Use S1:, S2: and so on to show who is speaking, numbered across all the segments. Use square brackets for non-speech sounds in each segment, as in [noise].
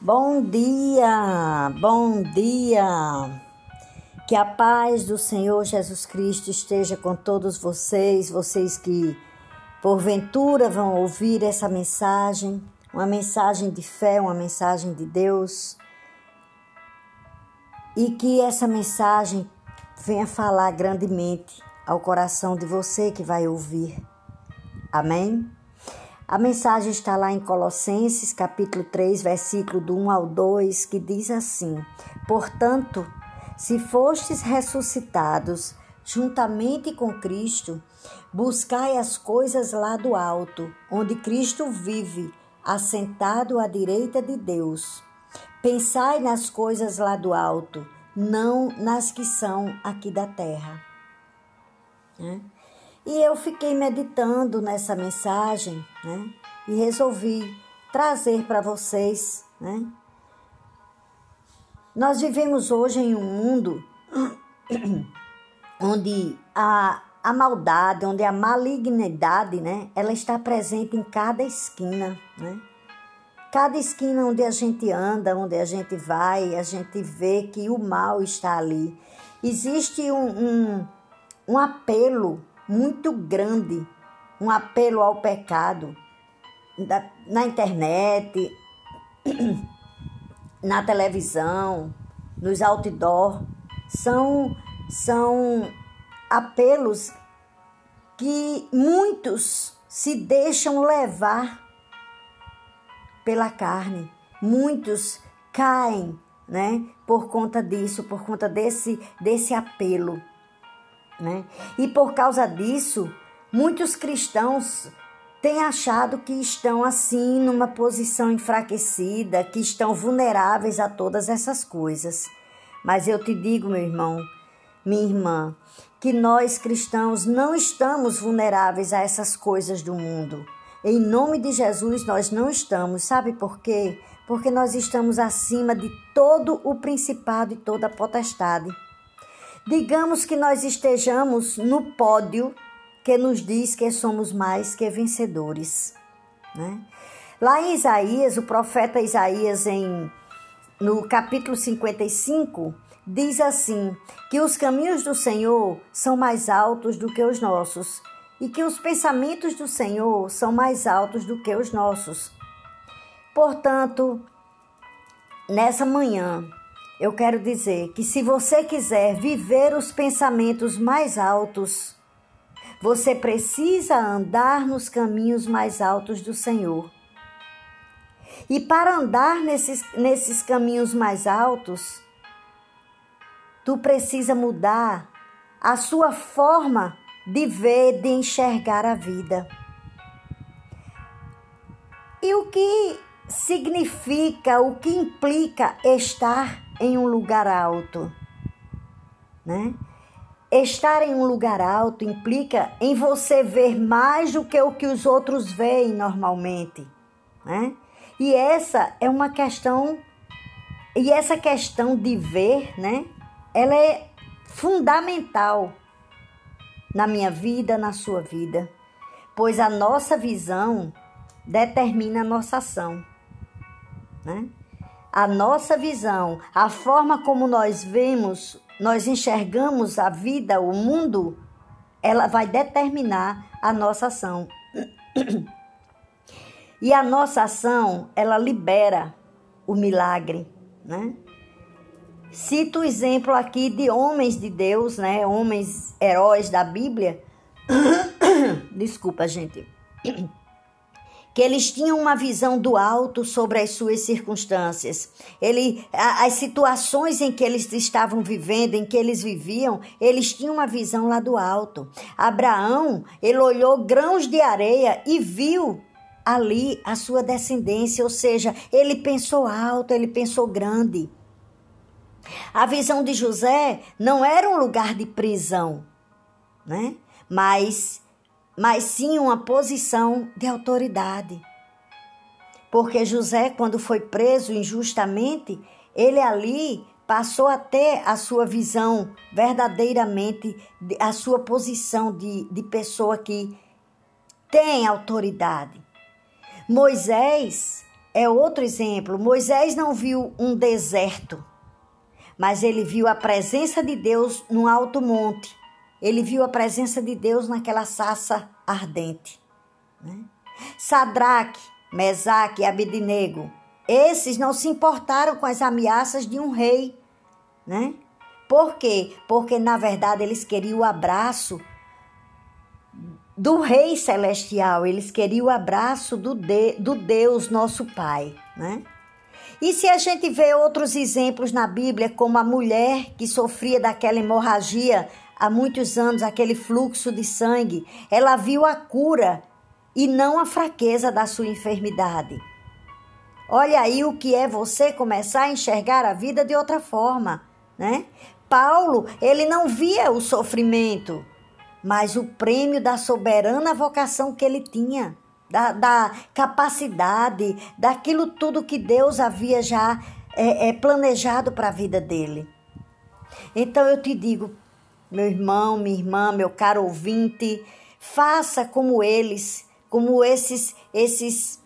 S1: Bom dia, bom dia. Que a paz do Senhor Jesus Cristo esteja com todos vocês, vocês que porventura vão ouvir essa mensagem, uma mensagem de fé, uma mensagem de Deus. E que essa mensagem venha falar grandemente ao coração de você que vai ouvir. Amém? A mensagem está lá em Colossenses, capítulo 3, versículo do 1 ao 2, que diz assim: Portanto, se fostes ressuscitados juntamente com Cristo, buscai as coisas lá do alto, onde Cristo vive, assentado à direita de Deus. Pensai nas coisas lá do alto, não nas que são aqui da terra. Né? E eu fiquei meditando nessa mensagem, né? E resolvi trazer para vocês, né? Nós vivemos hoje em um mundo [clears throat] onde a, a maldade, onde a malignidade, né? Ela está presente em cada esquina, né? Cada esquina onde a gente anda, onde a gente vai, a gente vê que o mal está ali. Existe um, um, um apelo muito grande, um apelo ao pecado na internet, [clears throat] na televisão, nos outdoor, são, são apelos que muitos se deixam levar pela carne, muitos caem, né, por conta disso, por conta desse desse apelo. Né? E por causa disso, muitos cristãos têm achado que estão assim numa posição enfraquecida, que estão vulneráveis a todas essas coisas. Mas eu te digo, meu irmão, minha irmã, que nós cristãos não estamos vulneráveis a essas coisas do mundo. Em nome de Jesus, nós não estamos. Sabe por quê? Porque nós estamos acima de todo o principado e toda a potestade. Digamos que nós estejamos no pódio que nos diz que somos mais que vencedores. Né? Lá em Isaías, o profeta Isaías, em, no capítulo 55, diz assim: que os caminhos do Senhor são mais altos do que os nossos, e que os pensamentos do Senhor são mais altos do que os nossos. Portanto, nessa manhã, eu quero dizer que se você quiser viver os pensamentos mais altos, você precisa andar nos caminhos mais altos do Senhor. E para andar nesses, nesses caminhos mais altos, tu precisa mudar a sua forma de ver, de enxergar a vida. E o que significa, o que implica estar em um lugar alto, né? Estar em um lugar alto implica em você ver mais do que o que os outros veem normalmente, né? E essa é uma questão e essa questão de ver, né? Ela é fundamental na minha vida, na sua vida, pois a nossa visão determina a nossa ação, né? A nossa visão, a forma como nós vemos, nós enxergamos a vida, o mundo, ela vai determinar a nossa ação. [clears throat] E a nossa ação, ela libera o milagre, né? Cito o exemplo aqui de homens de Deus, né? Homens heróis da Bíblia. [clears throat] Desculpa, gente [clears throat] que eles tinham uma visão do alto sobre as suas circunstâncias. Ele, as situações em que eles estavam vivendo, em que eles viviam, eles tinham uma visão lá do alto. Abraão, ele olhou grãos de areia e viu ali a sua descendência, ou seja, ele pensou alto, ele pensou grande. A visão de José não era um lugar de prisão, né? Mas mas sim uma posição de autoridade. Porque José, quando foi preso injustamente, ele ali passou a ter a sua visão verdadeiramente, a sua posição de, de pessoa que tem autoridade. Moisés é outro exemplo. Moisés não viu um deserto, mas ele viu a presença de Deus no alto monte. Ele viu a presença de Deus naquela sassa ardente. Né? Sadraque, Mesaque e Abednego, esses não se importaram com as ameaças de um rei, né? Por quê? Porque na verdade eles queriam o abraço do Rei Celestial, eles queriam o abraço do, de, do Deus nosso Pai, né? E se a gente vê outros exemplos na Bíblia, como a mulher que sofria daquela hemorragia há muitos anos, aquele fluxo de sangue, ela viu a cura e não a fraqueza da sua enfermidade. Olha aí o que é você começar a enxergar a vida de outra forma, né? Paulo, ele não via o sofrimento, mas o prêmio da soberana vocação que ele tinha, da, da capacidade, daquilo tudo que Deus havia já é, é, planejado para a vida dele. Então eu te digo, meu irmão, minha irmã, meu caro ouvinte, faça como eles, como esses, esses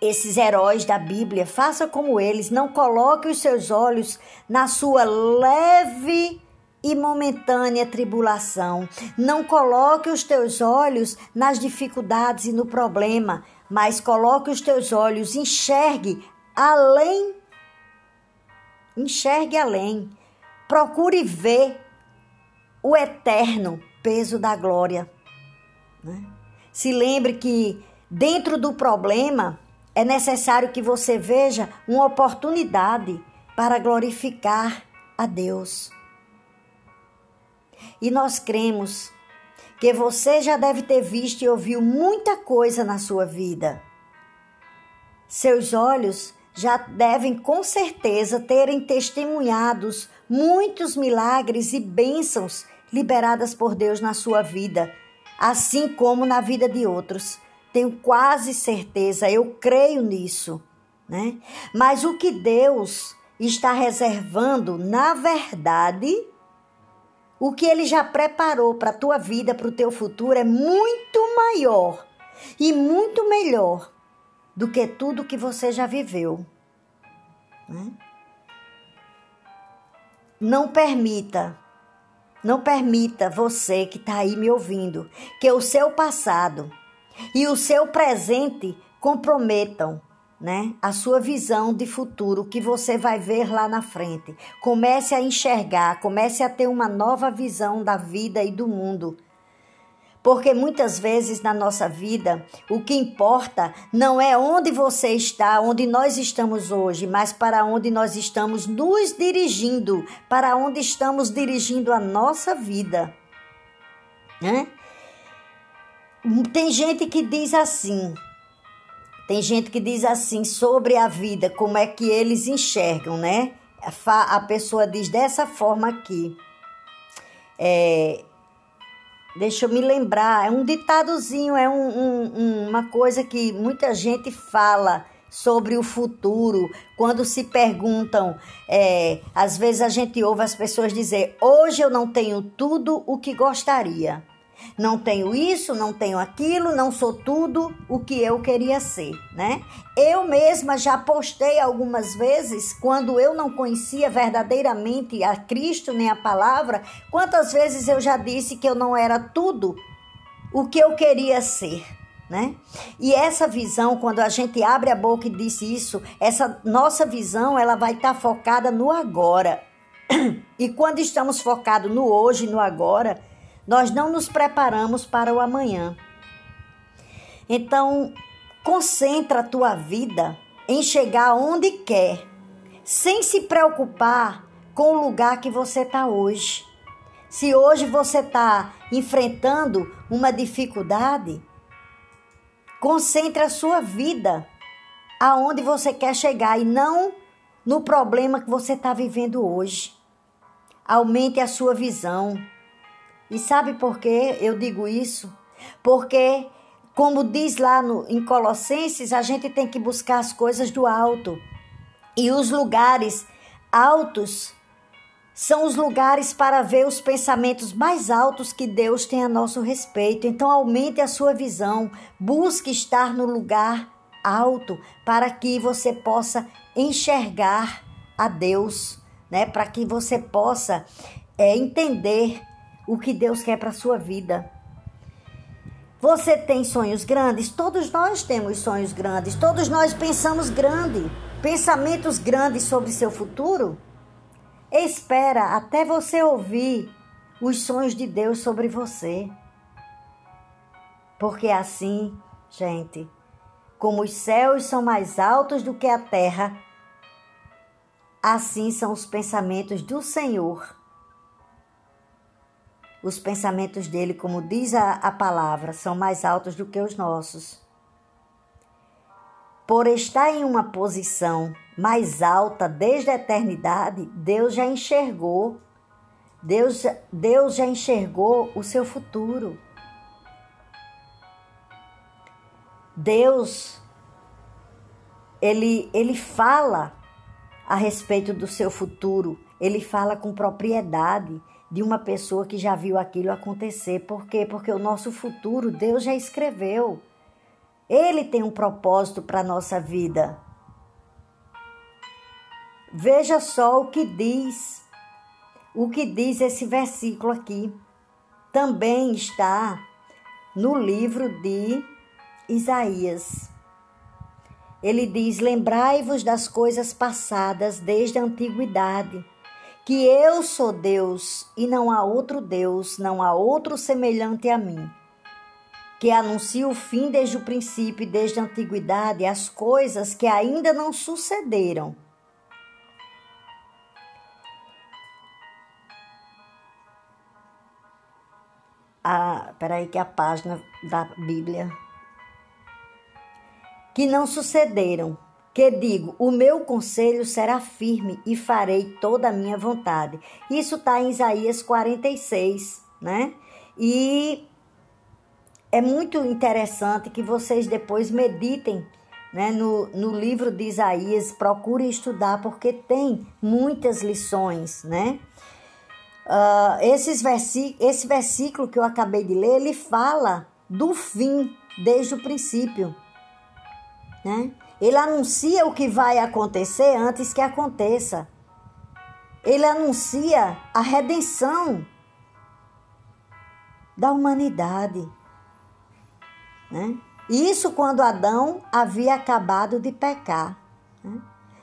S1: esses heróis da Bíblia, faça como eles, não coloque os seus olhos na sua leve e momentânea tribulação. Não coloque os teus olhos nas dificuldades e no problema, mas coloque os teus olhos, enxergue além. Enxergue além. Procure ver o eterno peso da glória. Né? Se lembre que dentro do problema é necessário que você veja uma oportunidade para glorificar a Deus. E nós cremos que você já deve ter visto e ouvido muita coisa na sua vida. Seus olhos já devem com certeza terem testemunhados muitos milagres e bênçãos liberadas por Deus na sua vida, assim como na vida de outros. Tenho quase certeza, eu creio nisso, né? Mas o que Deus está reservando, na verdade, o que ele já preparou para a tua vida, para o teu futuro, é muito maior e muito melhor do que tudo que você já viveu. Né? Não permita, não permita você que está aí me ouvindo, que o seu passado e o seu presente comprometam né? A sua visão de futuro que você vai ver lá na frente. Comece a enxergar, comece a ter uma nova visão da vida e do mundo. Porque muitas vezes na nossa vida, o que importa não é onde você está, onde nós estamos hoje, mas para onde nós estamos nos dirigindo, para onde estamos dirigindo a nossa vida. Né? Tem gente que diz assim: tem gente que diz assim sobre a vida, como é que eles enxergam, né? A pessoa diz dessa forma aqui. É, deixa eu me lembrar, é um ditadozinho, é um, um, uma coisa que muita gente fala sobre o futuro, quando se perguntam, é, às vezes a gente ouve as pessoas dizer: hoje eu não tenho tudo o que gostaria. Não tenho isso, não tenho aquilo, não sou tudo o que eu queria ser, né? Eu mesma já postei algumas vezes, quando eu não conhecia verdadeiramente a Cristo nem a palavra, quantas vezes eu já disse que eu não era tudo o que eu queria ser. Né? E essa visão, quando a gente abre a boca e diz isso, essa nossa visão, ela vai estar tá focada no agora. [clears throat] E quando estamos focados no hoje, no agora, nós não nos preparamos para o amanhã. Então, concentra a tua vida em chegar onde quer, sem se preocupar com o lugar que você está hoje. Se hoje você está enfrentando uma dificuldade, concentre a sua vida aonde você quer chegar e não no problema que você está vivendo hoje. Aumente a sua visão. E sabe por que eu digo isso? Porque, como diz lá no, em Colossenses, a gente tem que buscar as coisas do alto. E os lugares altos são os lugares para ver os pensamentos mais altos que Deus tem a nosso respeito. Então, aumente a sua visão, busque estar no lugar alto para que você possa enxergar a Deus, né? Para que você possa é, entender o que Deus quer para sua vida. Você tem sonhos grandes? Todos nós temos sonhos grandes. Todos nós pensamos grande. Pensamentos grandes sobre seu futuro? Espera até você ouvir os sonhos de Deus sobre você. Porque assim, gente, como os céus são mais altos do que a terra, assim são os pensamentos do Senhor os pensamentos dele, como diz a, a palavra, são mais altos do que os nossos. Por estar em uma posição mais alta desde a eternidade, Deus já enxergou, Deus, Deus já enxergou o seu futuro. Deus, ele, ele fala a respeito do seu futuro, ele fala com propriedade, de uma pessoa que já viu aquilo acontecer. Por quê? Porque o nosso futuro Deus já escreveu. Ele tem um propósito para a nossa vida. Veja só o que diz, o que diz esse versículo aqui. Também está no livro de Isaías. Ele diz: Lembrai-vos das coisas passadas desde a antiguidade que eu sou Deus e não há outro Deus, não há outro semelhante a mim, que anuncia o fim desde o princípio e desde a antiguidade as coisas que ainda não sucederam. Ah, peraí que a página da Bíblia que não sucederam que digo: o meu conselho será firme e farei toda a minha vontade. Isso está em Isaías 46, né? E é muito interessante que vocês depois meditem né, no, no livro de Isaías, procurem estudar, porque tem muitas lições, né? Uh, esses esse versículo que eu acabei de ler, ele fala do fim desde o princípio, né? Ele anuncia o que vai acontecer antes que aconteça. Ele anuncia a redenção da humanidade. Né? Isso quando Adão havia acabado de pecar. Né?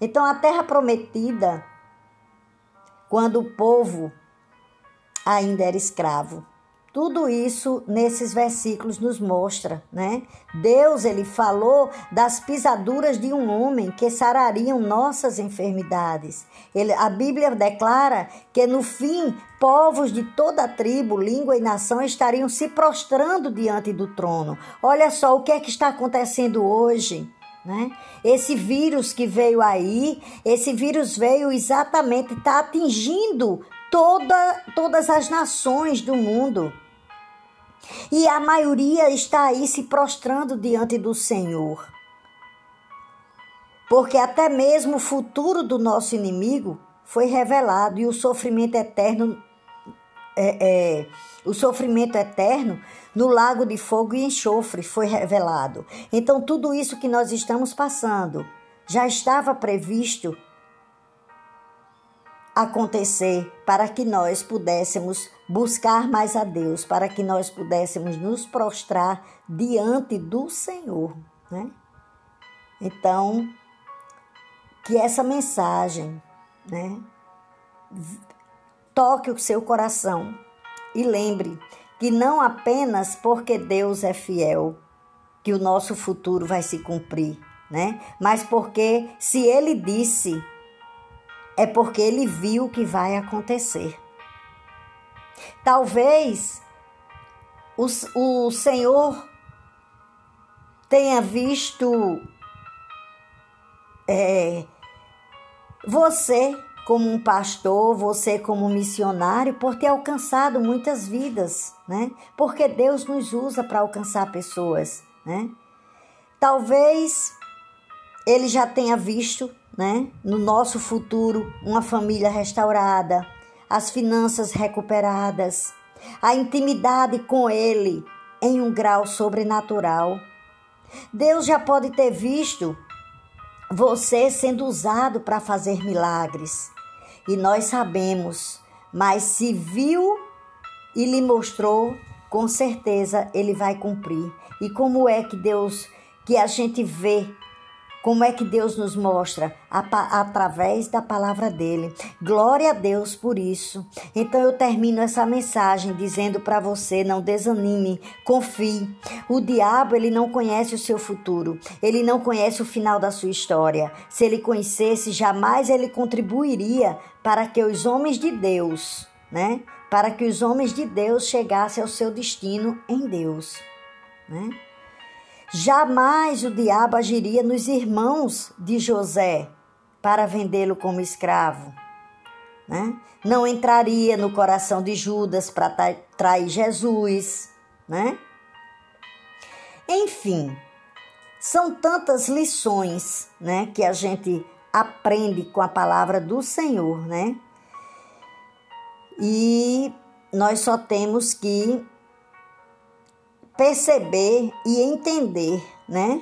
S1: Então, a terra prometida, quando o povo ainda era escravo, tudo isso nesses versículos nos mostra, né? Deus, ele falou das pisaduras de um homem que sarariam nossas enfermidades. Ele, a Bíblia declara que no fim, povos de toda tribo, língua e nação estariam se prostrando diante do trono. Olha só o que é que está acontecendo hoje. Né? Esse vírus que veio aí, esse vírus veio exatamente, está atingindo toda, todas as nações do mundo. E a maioria está aí se prostrando diante do Senhor. Porque até mesmo o futuro do nosso inimigo foi revelado e o sofrimento eterno é, é, o sofrimento eterno no lago de fogo e enxofre foi revelado. Então, tudo isso que nós estamos passando já estava previsto acontecer para que nós pudéssemos buscar mais a Deus, para que nós pudéssemos nos prostrar diante do Senhor, né? Então, que essa mensagem, né, toque o seu coração e lembre que não apenas porque Deus é fiel que o nosso futuro vai se cumprir, né? Mas porque se ele disse é porque ele viu o que vai acontecer. Talvez o, o Senhor tenha visto é, você como um pastor, você como missionário, por ter alcançado muitas vidas, né? Porque Deus nos usa para alcançar pessoas, né? Talvez ele já tenha visto né? No nosso futuro, uma família restaurada, as finanças recuperadas, a intimidade com Ele em um grau sobrenatural. Deus já pode ter visto você sendo usado para fazer milagres. E nós sabemos, mas se viu e lhe mostrou, com certeza ele vai cumprir. E como é que Deus, que a gente vê como é que Deus nos mostra? Através da palavra dele. Glória a Deus por isso. Então eu termino essa mensagem dizendo para você: não desanime, confie. O diabo, ele não conhece o seu futuro, ele não conhece o final da sua história. Se ele conhecesse, jamais ele contribuiria para que os homens de Deus, né? Para que os homens de Deus chegassem ao seu destino em Deus, né? Jamais o diabo agiria nos irmãos de José para vendê-lo como escravo. Né? Não entraria no coração de Judas para trair Jesus. Né? Enfim, são tantas lições né, que a gente aprende com a palavra do Senhor, né? E nós só temos que perceber e entender, né?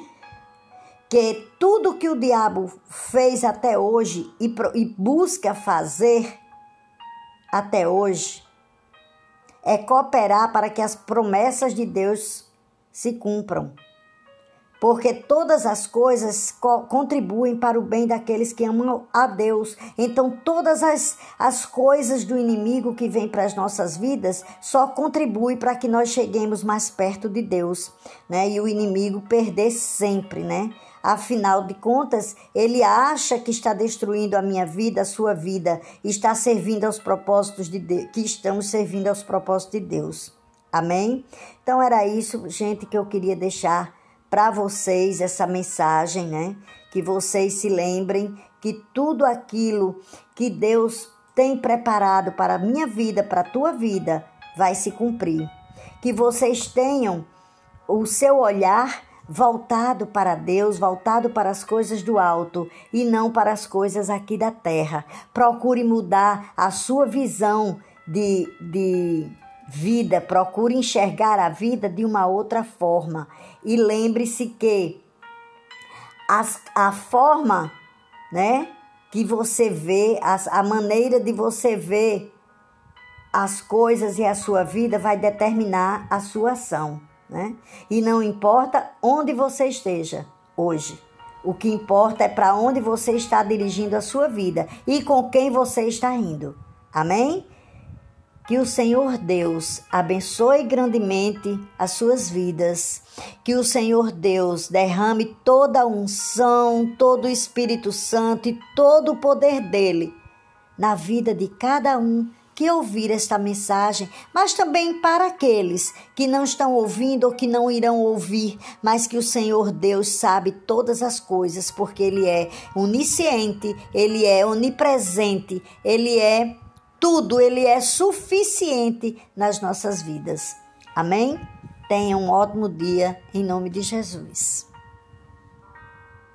S1: Que tudo que o diabo fez até hoje e, e busca fazer até hoje é cooperar para que as promessas de Deus se cumpram porque todas as coisas co contribuem para o bem daqueles que amam a Deus. Então, todas as, as coisas do inimigo que vêm para as nossas vidas só contribuem para que nós cheguemos mais perto de Deus, né? E o inimigo perder sempre, né? Afinal de contas, ele acha que está destruindo a minha vida, a sua vida, está servindo aos propósitos de Deus, que estamos servindo aos propósitos de Deus. Amém? Então era isso, gente, que eu queria deixar para vocês essa mensagem, né? Que vocês se lembrem que tudo aquilo que Deus tem preparado para a minha vida, para a tua vida, vai se cumprir. Que vocês tenham o seu olhar voltado para Deus, voltado para as coisas do alto e não para as coisas aqui da terra. Procure mudar a sua visão de, de vida, procure enxergar a vida de uma outra forma. E lembre-se que as, a forma, né, que você vê, as, a maneira de você ver as coisas e a sua vida vai determinar a sua ação, né? E não importa onde você esteja hoje. O que importa é para onde você está dirigindo a sua vida e com quem você está indo. Amém? Que o Senhor Deus abençoe grandemente as suas vidas. Que o Senhor Deus derrame toda a unção, todo o Espírito Santo e todo o poder dele na vida de cada um que ouvir esta mensagem, mas também para aqueles que não estão ouvindo ou que não irão ouvir, mas que o Senhor Deus sabe todas as coisas, porque Ele é onisciente, Ele é onipresente, Ele é tudo, ele é suficiente nas nossas vidas. Amém? Tenha um ótimo dia em nome de Jesus.